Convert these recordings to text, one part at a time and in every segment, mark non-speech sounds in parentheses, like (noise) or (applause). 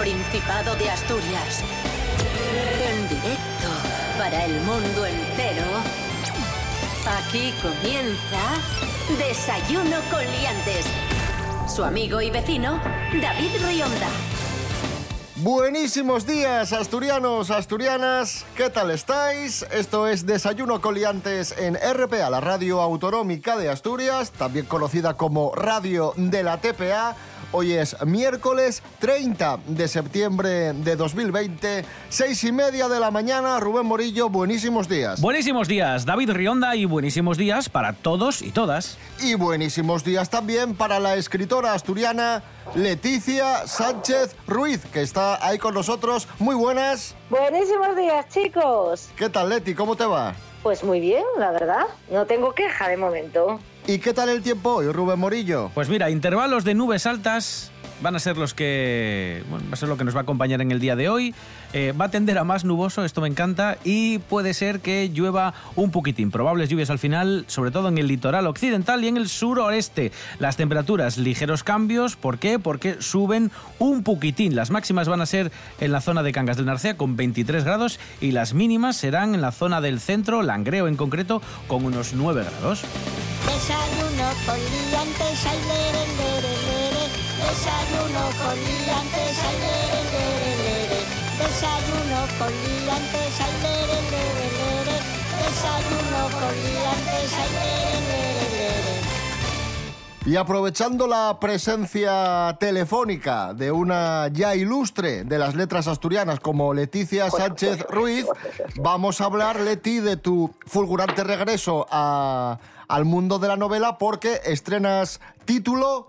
Principado de Asturias. En directo para el mundo entero. Aquí comienza Desayuno con Liantes. Su amigo y vecino, David Rionda. Buenísimos días, asturianos, asturianas. ¿Qué tal estáis? Esto es Desayuno Coliantes en RPA, la radio autonómica de Asturias, también conocida como Radio de la TPA. Hoy es miércoles 30 de septiembre de 2020, seis y media de la mañana. Rubén Morillo, buenísimos días. Buenísimos días, David Rionda, y buenísimos días para todos y todas. Y buenísimos días también para la escritora asturiana Leticia Sánchez Ruiz, que está ahí con nosotros. Muy buenas. Buenísimos días, chicos. ¿Qué tal, Leti? ¿Cómo te va? Pues muy bien, la verdad. No tengo queja de momento. ¿Y qué tal el tiempo hoy, Rubén Morillo? Pues mira, intervalos de nubes altas van a ser los que. Bueno, va a ser lo que nos va a acompañar en el día de hoy. Eh, va a tender a más nuboso, esto me encanta, y puede ser que llueva un poquitín. Probables lluvias al final, sobre todo en el litoral occidental y en el suroeste. Las temperaturas, ligeros cambios. ¿Por qué? Porque suben un poquitín. Las máximas van a ser en la zona de Cangas del Narcea con 23 grados y las mínimas serán en la zona del centro, Langreo en concreto, con unos 9 grados. Desayuno. Desayuno con liantes, ay, lere, lere, lere. Desayuno con liantes, ay, lere, lere, lere. Desayuno con liantes, ay, lere, lere, lere. Y aprovechando la presencia telefónica de una ya ilustre de las letras asturianas como Leticia Sánchez Ruiz, vamos a hablar, Leti, de tu fulgurante regreso a- al mundo de la novela porque estrenas título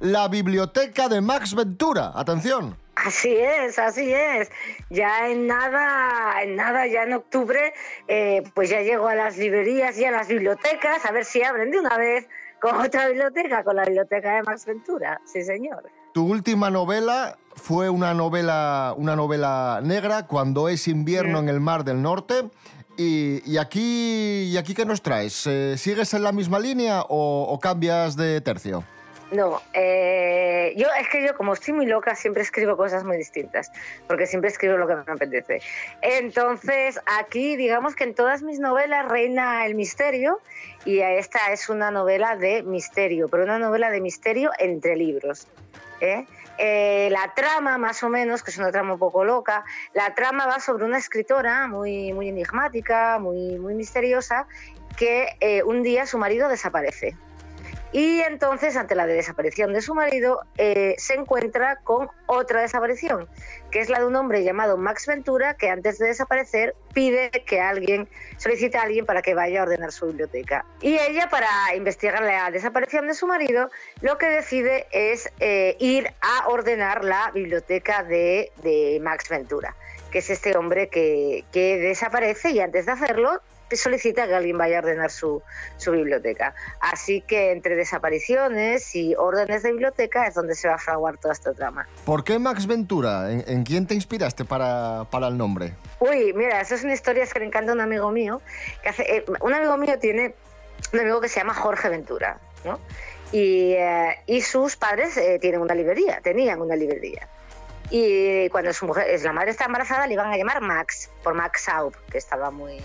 La biblioteca de Max Ventura. Atención. Así es, así es. Ya en nada, en nada, ya en octubre, eh, pues ya llego a las librerías y a las bibliotecas a ver si abren de una vez con otra biblioteca, con la biblioteca de Max Ventura. Sí, señor. Tu última novela fue una novela, una novela negra, Cuando es invierno en el Mar del Norte. Y, y aquí, ¿y aquí qué nos traes? Eh, ¿Sigues en la misma línea o, o cambias de tercio? No, eh, yo es que yo como estoy muy loca siempre escribo cosas muy distintas, porque siempre escribo lo que me apetece. Entonces aquí digamos que en todas mis novelas reina el misterio y esta es una novela de misterio, pero una novela de misterio entre libros. ¿eh? Eh, la trama más o menos, que es una trama un poco loca, la trama va sobre una escritora muy, muy enigmática, muy, muy misteriosa, que un día su marido desaparece. Y entonces, ante la desaparición de su marido, eh, se encuentra con otra desaparición, que es la de un hombre llamado Max Ventura, que antes de desaparecer pide que alguien, solicite a alguien para que vaya a ordenar su biblioteca. Y ella, para investigar la desaparición de su marido, lo que decide es eh, ir a ordenar la biblioteca de, Max Ventura, que es este hombre que desaparece y antes de hacerlo solicita que alguien vaya a ordenar su, su biblioteca. Así que entre desapariciones y órdenes de biblioteca es donde se va a fraguar toda esta trama. ¿Por qué Max Ventura? ¿En, en quién te inspiraste para, para el nombre? Uy, mira, eso es una historia que le encanta a un amigo mío. Que hace, eh, un amigo mío tiene un amigo que se llama Jorge Ventura, ¿no? Y, eh, y sus padres eh, tienen una librería, tenían una librería. Y cuando su mujer, la madre está embarazada, le iban a llamar Max, por Max Saup, que estaba muy,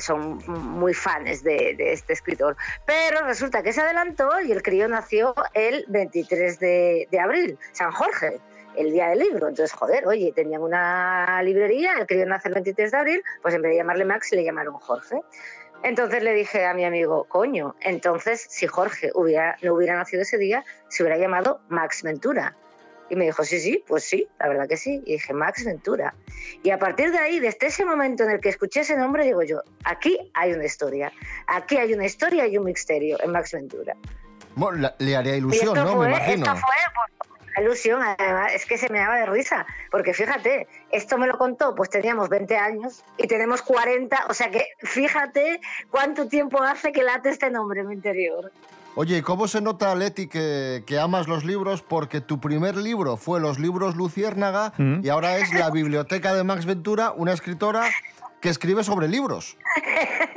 son muy fans de, este escritor. Pero resulta que se adelantó y el crío nació el 23 de, abril, San Jorge, el día del libro. Entonces, joder, oye, tenían una librería, el crío nace el 23 de abril, pues en vez de llamarle Max le llamaron Jorge. Entonces le dije a mi amigo, coño, entonces si Jorge no hubiera nacido ese día, se hubiera llamado Max Ventura. Y me dijo, sí, sí, pues sí, la verdad que sí. Y dije, Max Ventura. Y a partir de ahí, desde ese momento en el que escuché ese nombre, digo yo, aquí hay una historia. Aquí hay una historia y un misterio en Max Ventura. Bueno, le haría ilusión, ¿no? Fue, me imagino. Esto fue pues, ilusión, además, es que se me daba de risa. Porque fíjate, esto me lo contó, pues teníamos 20 años y tenemos 40. O sea que fíjate cuánto tiempo hace que late este nombre en mi interior. Oye, ¿cómo se nota, Leti, que, que, amas los libros? Porque tu primer libro fue Los libros Luciérnaga Mm. y ahora es La biblioteca de Max Ventura, una escritora que escribe sobre libros. (laughs)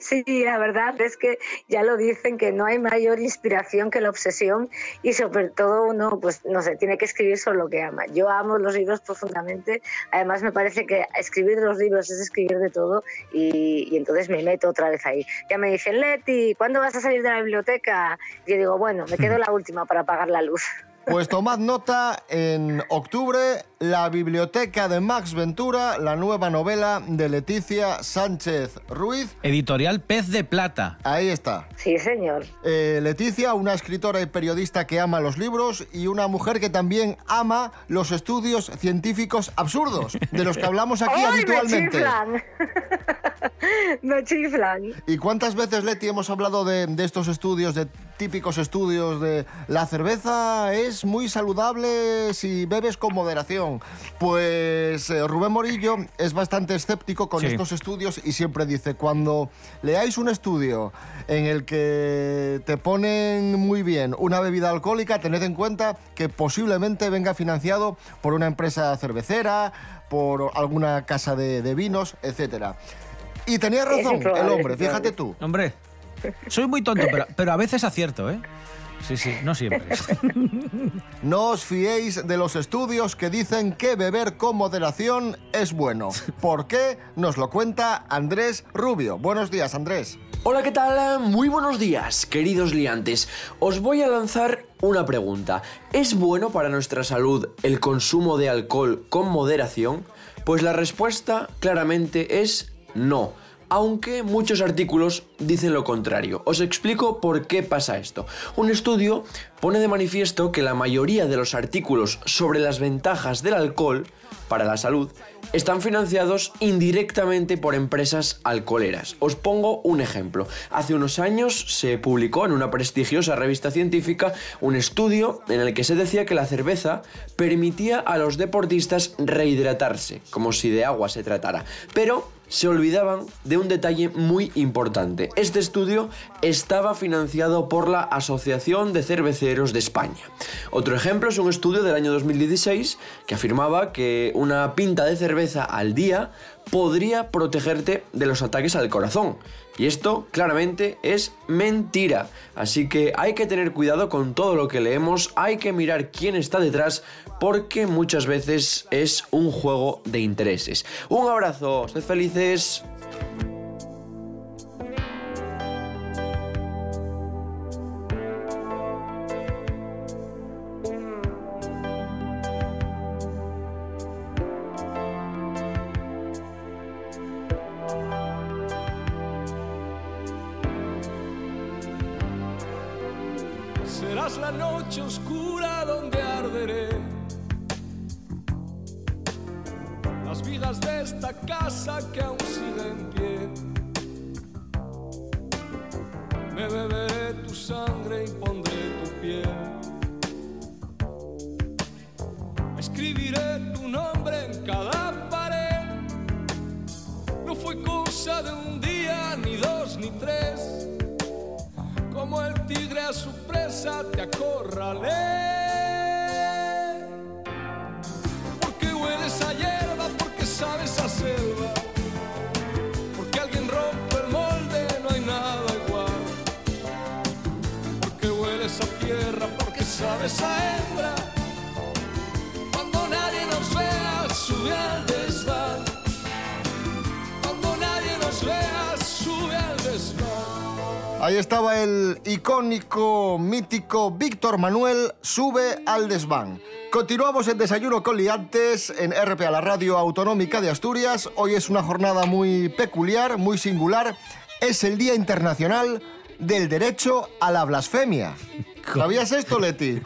Sí, la verdad es que ya lo dicen que no hay mayor inspiración que la obsesión y sobre todo uno, pues no sé, tiene que escribir sobre lo que ama. Yo amo los libros profundamente, además me parece que escribir los libros es escribir de todo y, y entonces me meto otra vez ahí. Ya me dicen, Leti, ¿cuándo vas a salir de la biblioteca? Y yo digo, bueno, me quedo (laughs) la última para apagar la luz. Pues tomad nota, en octubre, La Biblioteca de Max Ventura, la nueva novela de Leticia Sánchez Ruiz. Editorial Pez de Plata. Ahí está. Sí, señor. Eh, Leticia, una escritora y periodista que ama los libros y una mujer que también ama los estudios científicos absurdos, de los que hablamos aquí (laughs) ¡Ay, habitualmente. (laughs) (laughs) Me chiflan. ¿Y cuántas veces, Leti, hemos hablado de, de estos estudios, de típicos estudios de la cerveza es muy saludable si bebes con moderación? Pues eh, Rubén Morillo es bastante escéptico con Sí. estos estudios y siempre dice, cuando leáis un estudio en el que te ponen muy bien una bebida alcohólica, tened en cuenta que posiblemente venga financiado por una empresa cervecera, por alguna casa de, de vinos, etcétera. Y tenía razón el hombre, fíjate tú. Hombre, soy muy tonto, pero, pero a veces acierto, ¿eh? Sí, sí, no siempre. (laughs) No os fiéis de los estudios que dicen que beber con moderación es bueno. ¿Por qué? Nos lo cuenta Andrés Rubio. Buenos días, Andrés. Hola, ¿qué tal? Muy buenos días, queridos liantes. Os voy a lanzar una pregunta. ¿Es bueno para nuestra salud el consumo de alcohol con moderación? Pues la respuesta claramente es no. Aunque muchos artículos dicen lo contrario. Os explico por qué pasa esto. Un estudio pone de manifiesto que la mayoría de los artículos sobre las ventajas del alcohol para la salud están financiados indirectamente por empresas alcoholeras. Os pongo un ejemplo. Hace unos años se publicó en una prestigiosa revista científica un estudio en el que se decía que la cerveza permitía a los deportistas rehidratarse, como si de agua se tratara. Pero se olvidaban de un detalle muy importante. Este estudio estaba financiado por la Asociación de Cerveceros de España. Otro ejemplo es un estudio del año 2016 que afirmaba que una pinta de cerveza al día podría protegerte de los ataques al corazón. Y esto claramente es mentira. Así que hay que tener cuidado con todo lo que leemos, hay que mirar quién está detrás, porque muchas veces es un juego de intereses. Un abrazo, sed felices. Tu sangre y pondré tu piel. Escribiré tu nombre en cada pared. No fue cosa de un día, ni dos, ni tres como el tigre a su presa te acorralé. Ahí estaba el icónico, mítico Víctor Manuel, sube al desván. Continuamos en Desayuno con Liantes en RPA, la radio autonómica de Asturias. Hoy es una jornada muy peculiar, muy singular. Es el Día Internacional del Derecho a la Blasfemia. ¿Sabías esto, Leti?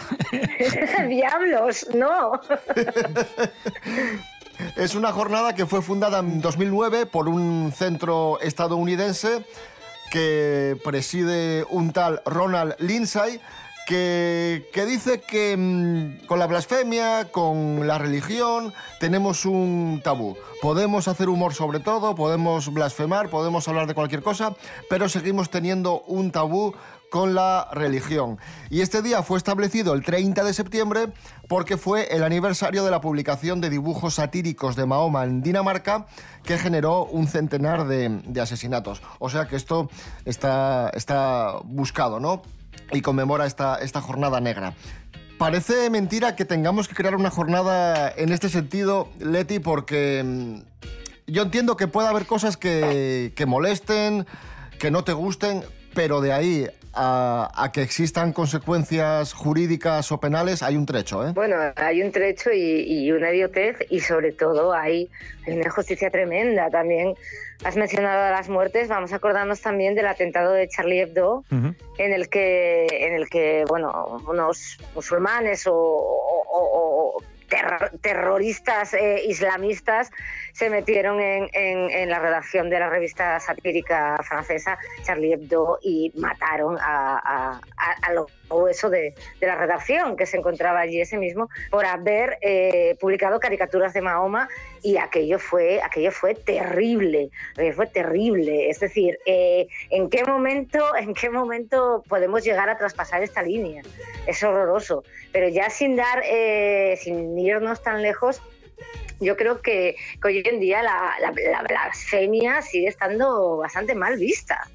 (laughs) Diablos, no. (laughs) Es una jornada que fue fundada en 2009 por un centro estadounidense que preside un tal Ronald Lindsay, que, que dice que mm, con la blasfemia, con la religión, tenemos un tabú. Podemos hacer humor sobre todo, podemos blasfemar, podemos hablar de cualquier cosa, pero seguimos teniendo un tabú con la religión. Y este día fue establecido el 30 de septiembre porque fue el aniversario de la publicación de dibujos satíricos de Mahoma en Dinamarca que generó un centenar de, asesinatos. O sea que esto está, está buscado, ¿no? Y conmemora esta, esta jornada negra. Parece mentira que tengamos que crear una jornada en este sentido, Leti, porque mm, yo entiendo que puede haber cosas que, que molesten, que no te gusten, pero de ahí a, a que existan consecuencias jurídicas o penales hay un trecho, ¿eh? Bueno, hay un trecho y, y una idiotez y sobre todo hay, hay una injusticia tremenda también. Has mencionado a las muertes, vamos a acordarnos también del atentado de Charlie Hebdo, en el que, en el que bueno, unos musulmanes o, o- o- o terro- terroristas eh, islamistas se metieron en, en- la redacción de la revista satírica francesa Charlie Hebdo y mataron a, a, a- a lo grueso de, de la redacción que se encontraba allí ese mismo por haber eh, publicado caricaturas de Mahoma y aquello fue aquello fue terrible fue terrible. Es decir eh, en qué momento en qué momento podemos llegar a traspasar esta línea es horroroso. Pero ya sin dar eh, sin irnos tan lejos yo creo que, que hoy en día la, la- la blasfemia sigue estando bastante mal vista.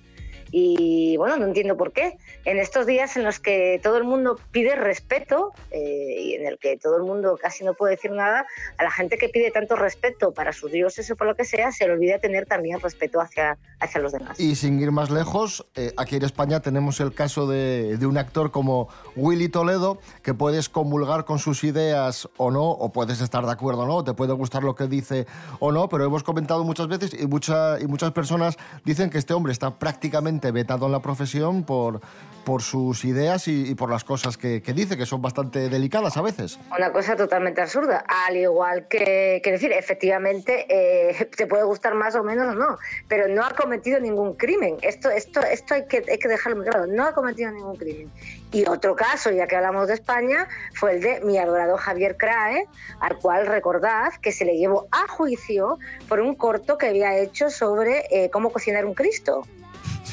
Y bueno, no entiendo por qué. En estos días en los que todo el mundo pide respeto eh, y en el que todo el mundo casi no puede decir nada, a la gente que pide tanto respeto para sus dioses o por lo que sea, se le olvida tener también respeto hacia, hacia los demás. Y sin ir más lejos, eh, aquí en España tenemos el caso de, de un actor como Willy Toledo, que puedes comulgar con sus ideas o no, o puedes estar de acuerdo o no, te puede gustar lo que dice o no, pero hemos comentado muchas veces y, mucha- y muchas personas dicen que este hombre está prácticamente vetado en la profesión por, por sus ideas y, y por las cosas que, que dice, que son bastante delicadas a veces. Una cosa totalmente absurda. Al igual que, decir, efectivamente, eh, (laughs) te puede gustar más o menos o no, pero no ha cometido ningún crimen. Esto, esto, esto hay que, hay que dejarlo muy claro. No ha cometido ningún crimen. Y otro caso, ya que hablamos de España, fue el de mi adorado Javier Crae, al cual recordad que se le llevó a juicio por un corto que había hecho sobre eh, cómo cocinar un Cristo.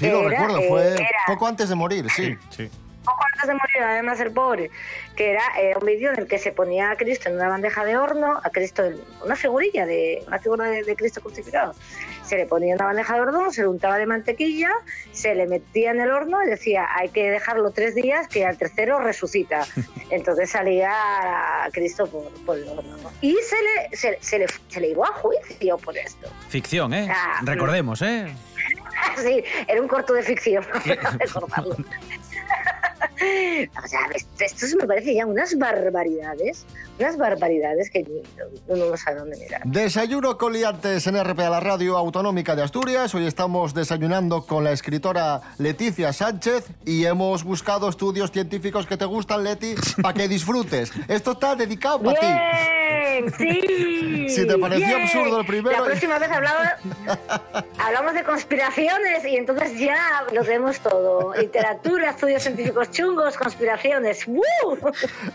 Sí, lo Era, recuerdo, eh, fue era- poco antes de morir, sí. Sí. poco antes de morir, además el pobre, que era eh, un vídeo en el que se ponía a Cristo en una bandeja de horno, a Cristo, en una figurilla de una figura de, de Cristo crucificado. Se le ponía en una bandeja de horno, se le untaba de mantequilla, se le metía en el horno y decía, hay que dejarlo tres días que al tercero resucita. (laughs) Entonces salía a Cristo por, por el horno. ¿no? Y se le, se, se le, se le llevó a juicio por esto. Ficción, ¿eh? Ah, Recordemos, ¿eh? (laughs) Sí, era un corto de ficción, (laughs) (laughs) recordarlo. o sea, esto, esto me parece ya unas barbaridades, unas barbaridades que uno no sabe dónde mirar. Desayuno con liantes en RPA, la radio autonómica de Asturias. Hoy estamos desayunando con la escritora Leticia Sánchez y hemos buscado estudios científicos que te gustan, Leti, para que disfrutes. Esto está dedicado para ti. ¡Bien! (laughs) ¡Sí! Si te pareció bien. absurdo el primero- La próxima vez hablamos, (laughs) hablamos de conspiraciones y entonces ya lo tenemos todo. Literatura, estudios científicos chungos, conspiraciones. ¡Woo!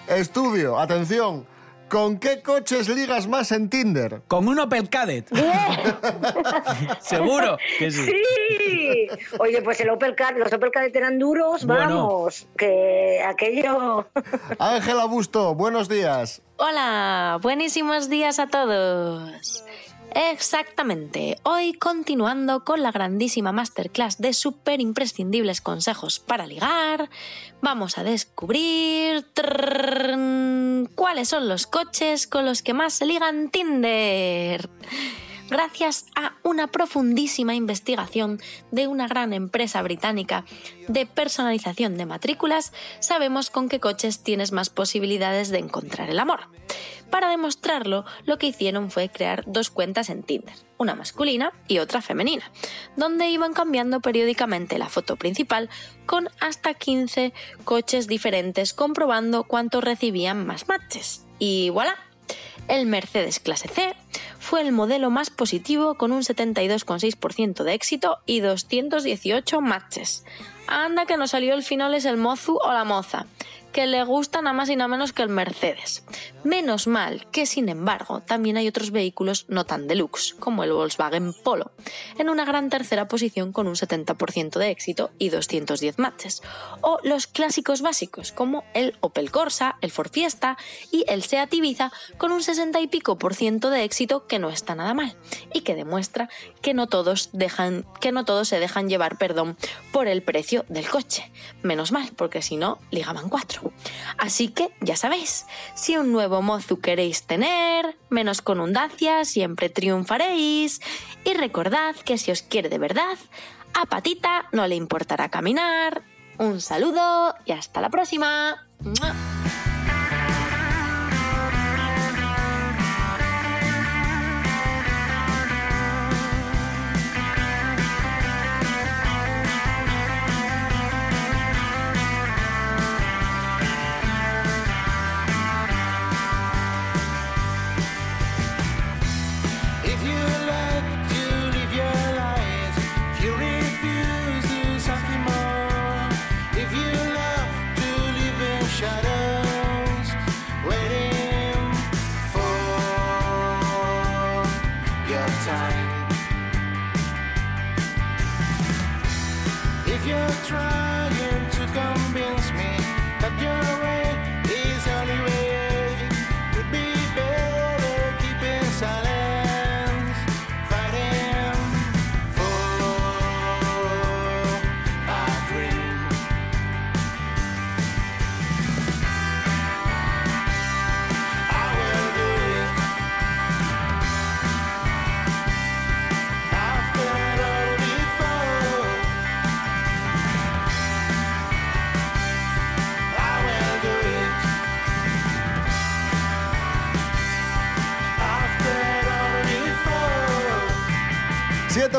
Estudio, atención. ¿Con qué coches ligas más en Tinder? Con un Opel Kadett. (laughs) Seguro que sí. ¡Sí! Oye, pues el Opel Car, los Opel Kadett eran duros, Bueno. vamos, que aquello... Ángela Busto, buenos días. Hola, buenísimos días a todos. Exactamente, hoy continuando con la grandísima masterclass de súper imprescindibles consejos para ligar, vamos a descubrir cuáles son los coches con los que más se ligan Tinder. Gracias a una profundísima investigación de una gran empresa británica de personalización de matrículas, sabemos con qué coches tienes más posibilidades de encontrar el amor. Para demostrarlo, lo que hicieron fue crear dos cuentas en Tinder, una masculina y otra femenina, donde iban cambiando periódicamente la foto principal con hasta 15 coches diferentes comprobando cuántos recibían más matches. Y voilà, el Mercedes clase C fue el modelo más positivo con un 72,6% de éxito y 218 matches. Anda que no salió el final es el mozu o la moza. Que le gusta nada más y nada menos que el Mercedes. Menos mal que, sin embargo, también hay otros vehículos no tan deluxe, como el Volkswagen Polo, en una gran tercera posición con un 70% de éxito y 210 matches, o los clásicos básicos, como el Opel Corsa, el Ford Fiesta y el Seat Ibiza, con un 60 y pico por ciento de éxito que no está nada mal, y que demuestra que no todos, dejan, que no todos se dejan llevar perdón, por el precio del coche. Menos mal, porque si no, ligaban cuatro. Así que, ya sabéis, si un nuevo mozu queréis tener, menos con un Dacia, siempre triunfaréis. Y recordad que si os quiere de verdad, a Patita no le importará caminar. Un saludo y hasta la próxima.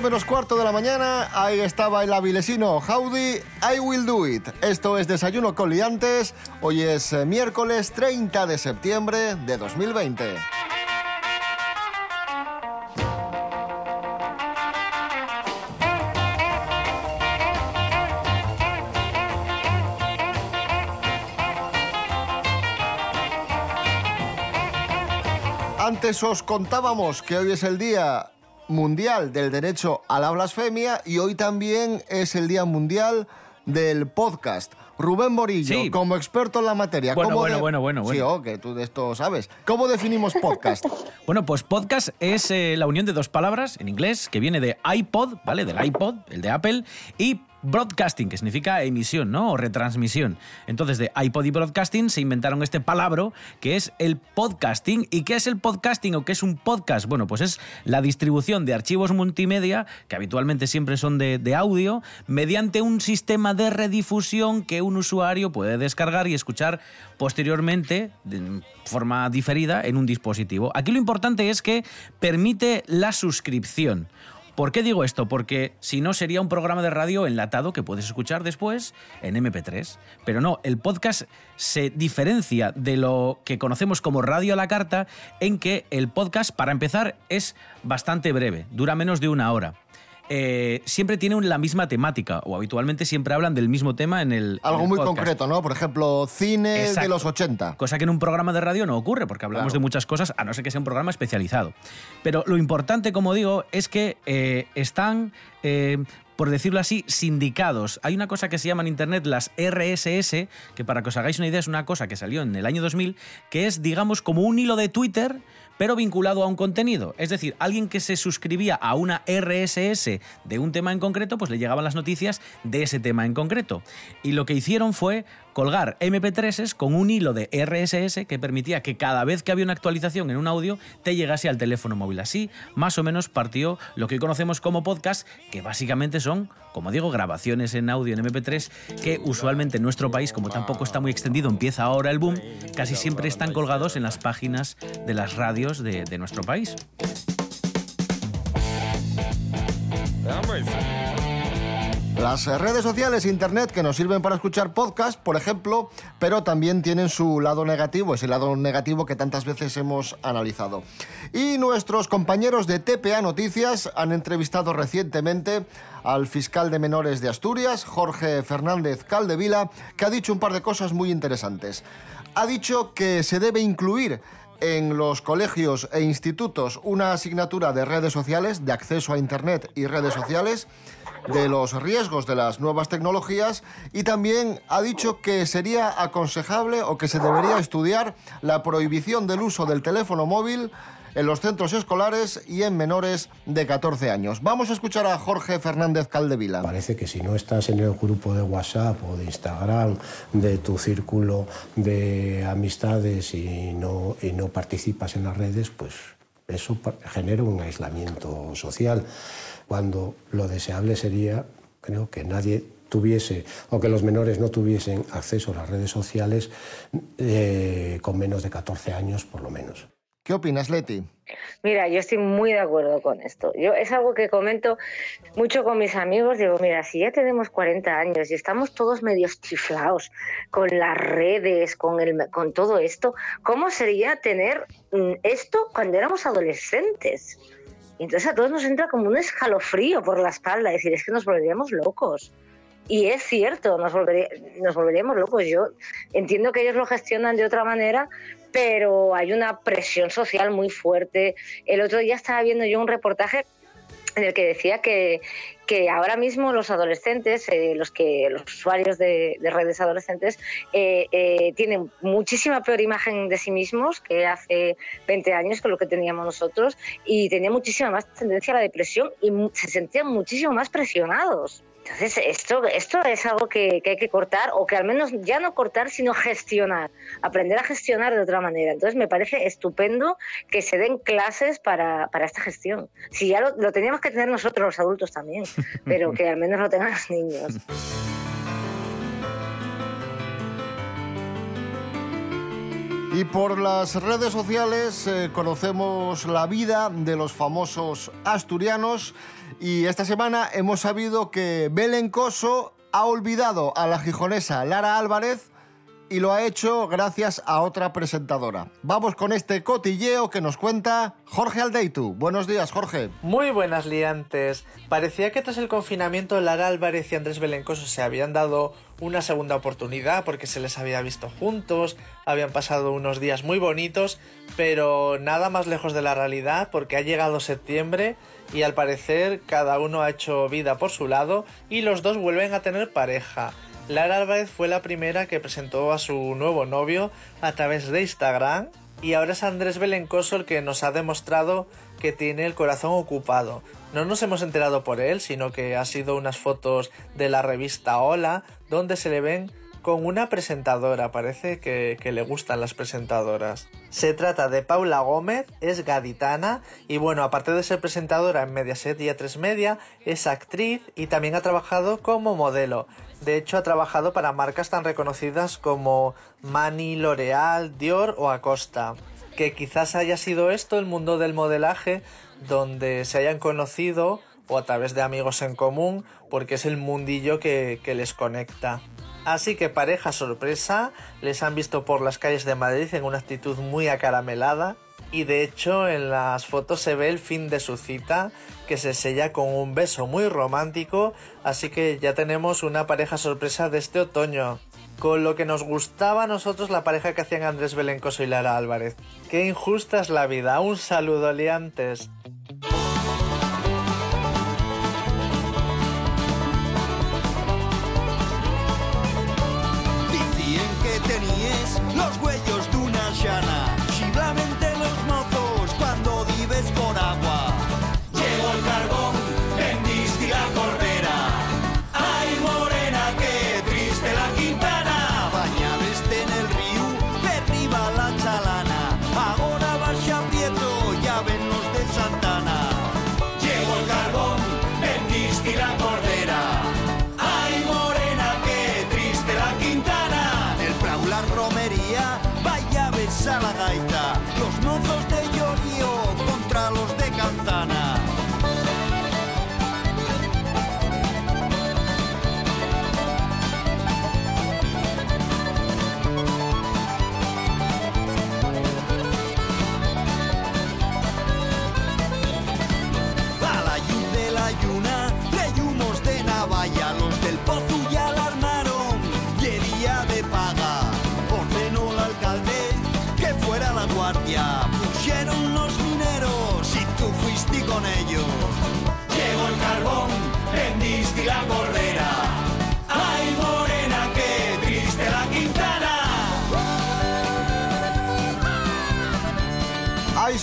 Menos cuarto de la mañana, ahí estaba el avilesino Howdy, I will do it. Esto es Desayuno con Liantes, hoy es eh, miércoles 30 de septiembre de 2020. Antes os contábamos que hoy es el Día Mundial del Derecho a la Blasfemia y hoy también es el Día Mundial del Podcast. Rubén Morillo, Sí. como experto en la materia. Bueno, ¿cómo bueno, bueno, bueno, Sí, bueno. oh, que tú de esto sabes. ¿Cómo definimos podcast? (laughs) Bueno, pues podcast es eh, la unión de dos palabras en inglés que viene de iPod, ¿vale? Del iPod, el de Apple, y broadcasting, que significa emisión, ¿no? O retransmisión. Entonces, de iPod y broadcasting se inventaron este palabra que es el podcasting. ¿Y qué es el podcasting o qué es un podcast? Bueno, pues es la distribución de archivos multimedia, que habitualmente siempre son de, de audio, mediante un sistema de redifusión que un usuario puede descargar y escuchar posteriormente de forma diferida en un dispositivo. Aquí lo importante es que permite la suscripción. ¿Por qué digo esto? Porque si no sería un programa de radio enlatado que puedes escuchar después en MP3. Pero no, el podcast se diferencia de lo que conocemos como radio a la carta en que el podcast, para empezar, es bastante breve, dura menos de una hora. Eh, siempre tiene un- la misma temática o habitualmente siempre hablan del mismo tema en el... en Algo el muy podcast. concreto, ¿no? Por ejemplo, cine de los 80. Cosa que en un programa de radio no ocurre, porque hablamos Claro. de muchas cosas, a no ser que sea un programa especializado. Pero lo importante, como digo, es que eh, están, eh, por decirlo así, sindicados. Hay una cosa que se llama en Internet las RSS, que para que os hagáis una idea es una cosa que salió en el año 2000, que es, digamos, como un hilo de Twitter pero vinculado a un contenido. Es decir, alguien que se suscribía a una RSS de un tema en concreto, pues le llegaban las noticias de ese tema en concreto. Y lo que hicieron fue colgar MP3s con un hilo de RSS que permitía que cada vez que había una actualización en un audio te llegase al teléfono móvil. Así, más o menos partió lo que hoy conocemos como podcast, que básicamente son, como digo, grabaciones en audio en MP3 que usualmente en nuestro país, como tampoco está muy extendido, empieza ahora el boom, casi siempre están colgados en las páginas de las radios de, nuestro país. Las redes sociales, internet, que nos sirven para escuchar podcast, por ejemplo, pero también tienen su lado negativo, ese lado negativo que tantas veces hemos analizado. Y nuestros compañeros de TPA Noticias han entrevistado recientemente al fiscal de menores de Asturias, Jorge Fernández Caldevila, que ha dicho un par de cosas muy interesantes. Ha dicho que se debe incluir en los colegios e institutos una asignatura de redes sociales, de acceso a Internet y redes sociales, de los riesgos de las nuevas tecnologías y también ha dicho que sería aconsejable o que se debería estudiar la prohibición del uso del teléfono móvil en los centros escolares y en menores de 14 años. Vamos a escuchar a Jorge Fernández Caldevila. Parece que si no estás en el grupo de WhatsApp o de Instagram, de tu círculo de amistades y no, y no participas en las redes, pues eso genera un aislamiento social. Cuando lo deseable sería, creo, que nadie tuviese o que los menores no tuviesen acceso a las redes sociales eh, con menos de 14 años por lo menos. ¿Qué opinas, Leti? Mira, yo estoy muy de acuerdo con esto. Yo es algo que comento mucho con mis amigos. Digo, mira, si ya tenemos 40 años y estamos todos medios chiflados con las redes, con, el, con todo esto, ¿cómo sería tener mm, esto cuando éramos adolescentes? Entonces a todos nos entra como un escalofrío por la espalda, decir, es que nos volveríamos locos. Y es cierto, nos, volvería- nos volveríamos locos. Yo entiendo que ellos lo gestionan de otra manera, pero hay una presión social muy fuerte. El otro día estaba viendo yo un reportaje en el que decía que, ahora mismo los adolescentes, eh, los que los usuarios de, de redes adolescentes, eh, eh, tienen muchísima peor imagen de sí mismos que hace 20 años, que lo que teníamos nosotros, y tenían muchísima más tendencia a la depresión y se sentían muchísimo más presionados. Entonces, esto, esto es algo que, que hay que cortar, o que al menos ya no cortar, sino gestionar, aprender a gestionar de otra manera. Entonces, me parece estupendo que se den clases para, para esta gestión. Si ya lo, lo teníamos que tener nosotros, los adultos también, (laughs) pero que al menos lo tengan los niños. Y por las redes sociales eh, conocemos la vida de los famosos asturianos. Y esta semana hemos sabido que Belén Coso ha olvidado a la gijonesa Lara Álvarez y lo ha hecho gracias a otra presentadora. Vamos con este cotilleo que nos cuenta Jorge Aldeitu. Buenos días, Jorge. Muy buenas liantes. Parecía que tras el confinamiento Lara Álvarez y Andrés Belencoso se habían dado una segunda oportunidad porque se les había visto juntos, habían pasado unos días muy bonitos, pero nada más lejos de la realidad porque ha llegado septiembre y al parecer cada uno ha hecho vida por su lado y los dos vuelven a tener pareja. Lara Álvarez fue la primera que presentó a su nuevo novio a través de Instagram y ahora es Andrés Belencoso el que nos ha demostrado que tiene el corazón ocupado. No nos hemos enterado por él, sino que ha sido unas fotos de la revista Hola, donde se le ven con una presentadora. Parece que, le gustan las presentadoras. Se trata de Paula Gómez, es gaditana y bueno, aparte de ser presentadora en Mediaset y A3 Media, es actriz y también ha trabajado como modelo. De hecho, ha trabajado para marcas tan reconocidas como Mani, L'Oreal, Dior o Acosta. Que quizás haya sido esto el mundo del modelaje donde se hayan conocido o a través de amigos en común porque es el mundillo que les conecta. Así que pareja sorpresa, les han visto por las calles de Madrid en una actitud muy acaramelada y de hecho en las fotos se ve el fin de su cita que se sella con un beso muy romántico, así que ya tenemos una pareja sorpresa de este otoño. Con lo que nos gustaba a nosotros la pareja que hacían Andrés Belencoso y Lara Álvarez. Qué injusta es la vida. Un saludo, liantes.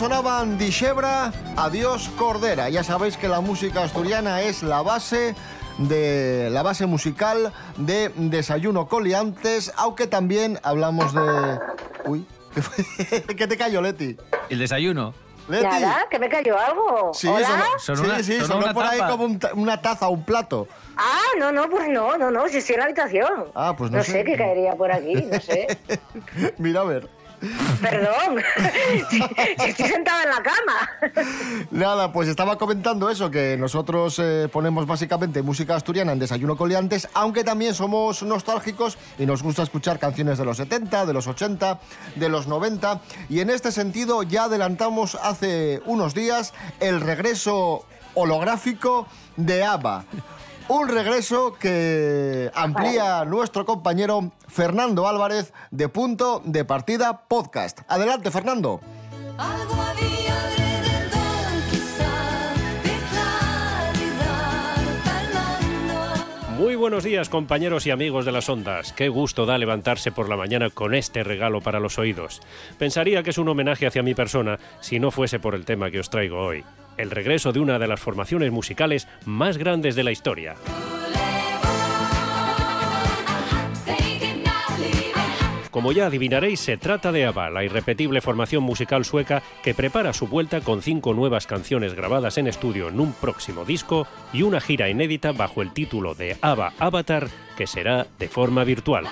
Sonaban Dishebra, Adiós Cordera. Ya sabéis que la música asturiana es la base de la base musical de Desayuno Coliantes, aunque también hablamos de Uy. ¿Qué (laughs) te cayó, Leti? El desayuno. Leti. Nada, que me cayó algo. Sí, ¿Hola? sonó, Sonó sí, una- sí, sonó sonó una por ahí como un una taza, un plato. Ah, no, no, pues no, no, no, si estoy en la habitación. Ah, pues no no sé. sé qué caería por aquí, no sé. (laughs) Mira a ver. Perdón. (laughs) si, estoy sentada en la cama. Nada, pues estaba comentando eso, que nosotros eh, ponemos básicamente música asturiana en Desayuno Coliantes, aunque también somos nostálgicos y nos gusta escuchar canciones de los 70, de los 80, de los 90. Y en este sentido ya adelantamos hace unos días el regreso holográfico de ABBA. Un regreso que amplía nuestro compañero Fernando Álvarez de Punto de Partida Podcast. Adelante, Fernando. Algo Muy buenos días compañeros y amigos de las ondas. Qué gusto da levantarse por la mañana con este regalo para los oídos. Pensaría que es un homenaje hacia mi persona si no fuese por el tema que os traigo hoy. El regreso de una de las formaciones musicales más grandes de la historia. Como ya adivinaréis, se trata de ABBA, la irrepetible formación musical sueca que prepara su vuelta con cinco nuevas canciones grabadas en estudio en un próximo disco y una gira inédita bajo el título de ABBA Avatar, que será de forma virtual.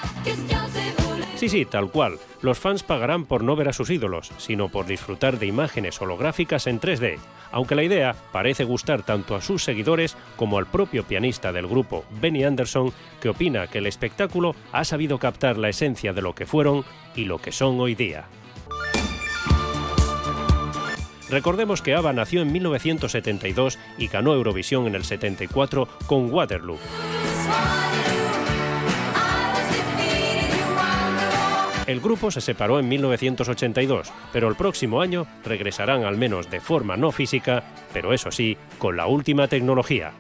Sí, sí, tal cual. Los fans pagarán por no ver a sus ídolos, sino por disfrutar de imágenes holográficas en 3D, aunque la idea parece gustar tanto a sus seguidores como al propio pianista del grupo, Benny Anderson, que opina que el espectáculo ha sabido captar la esencia de lo que fueron y lo que son hoy día. Recordemos que ABBA nació en 1972 y ganó Eurovisión en el 74 con Waterloo. El grupo se separó en 1982, pero el próximo año regresarán al menos de forma no física, pero eso sí, con la última tecnología.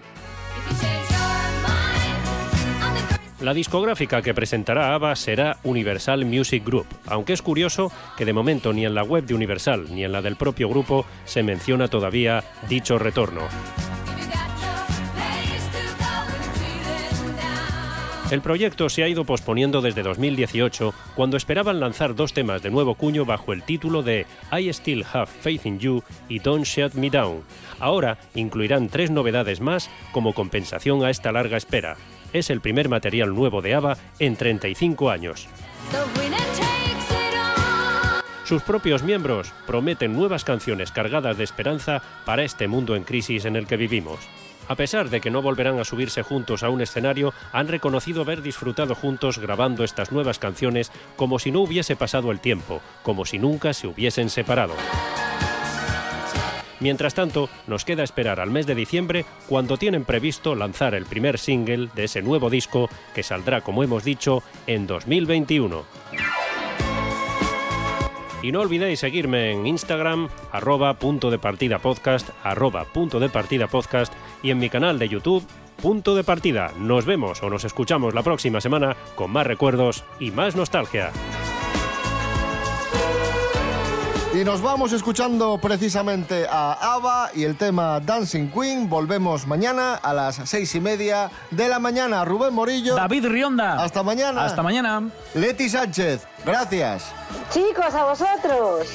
La discográfica que presentará ABBA será Universal Music Group, aunque es curioso que de momento ni en la web de Universal ni en la del propio grupo se menciona todavía dicho retorno. El proyecto se ha ido posponiendo desde 2018, cuando esperaban lanzar dos temas de nuevo cuño bajo el título de I Still Have Faith in You y Don't Shut Me Down. Ahora incluirán tres novedades más como compensación a esta larga espera. Es el primer material nuevo de ABBA en 35 años. Sus propios miembros prometen nuevas canciones cargadas de esperanza para este mundo en crisis en el que vivimos. A pesar de que no volverán a subirse juntos a un escenario, han reconocido haber disfrutado juntos grabando estas nuevas canciones como si no hubiese pasado el tiempo, como si nunca se hubiesen separado. Mientras tanto, nos queda esperar al mes de diciembre cuando tienen previsto lanzar el primer single de ese nuevo disco que saldrá, como hemos dicho, en 2021. Y no olvidéis seguirme en Instagram, arroba punto arroba punto de y en mi canal de YouTube, punto de partida. Nos vemos o nos escuchamos la próxima semana con más recuerdos y más nostalgia. Y nos vamos escuchando precisamente a ABBA y el tema Dancing Queen. Volvemos mañana a las seis y media de la mañana. Rubén Morillo. David Rionda. Hasta mañana. Hasta mañana. Leti Sánchez. Gracias. Chicos, a vosotros.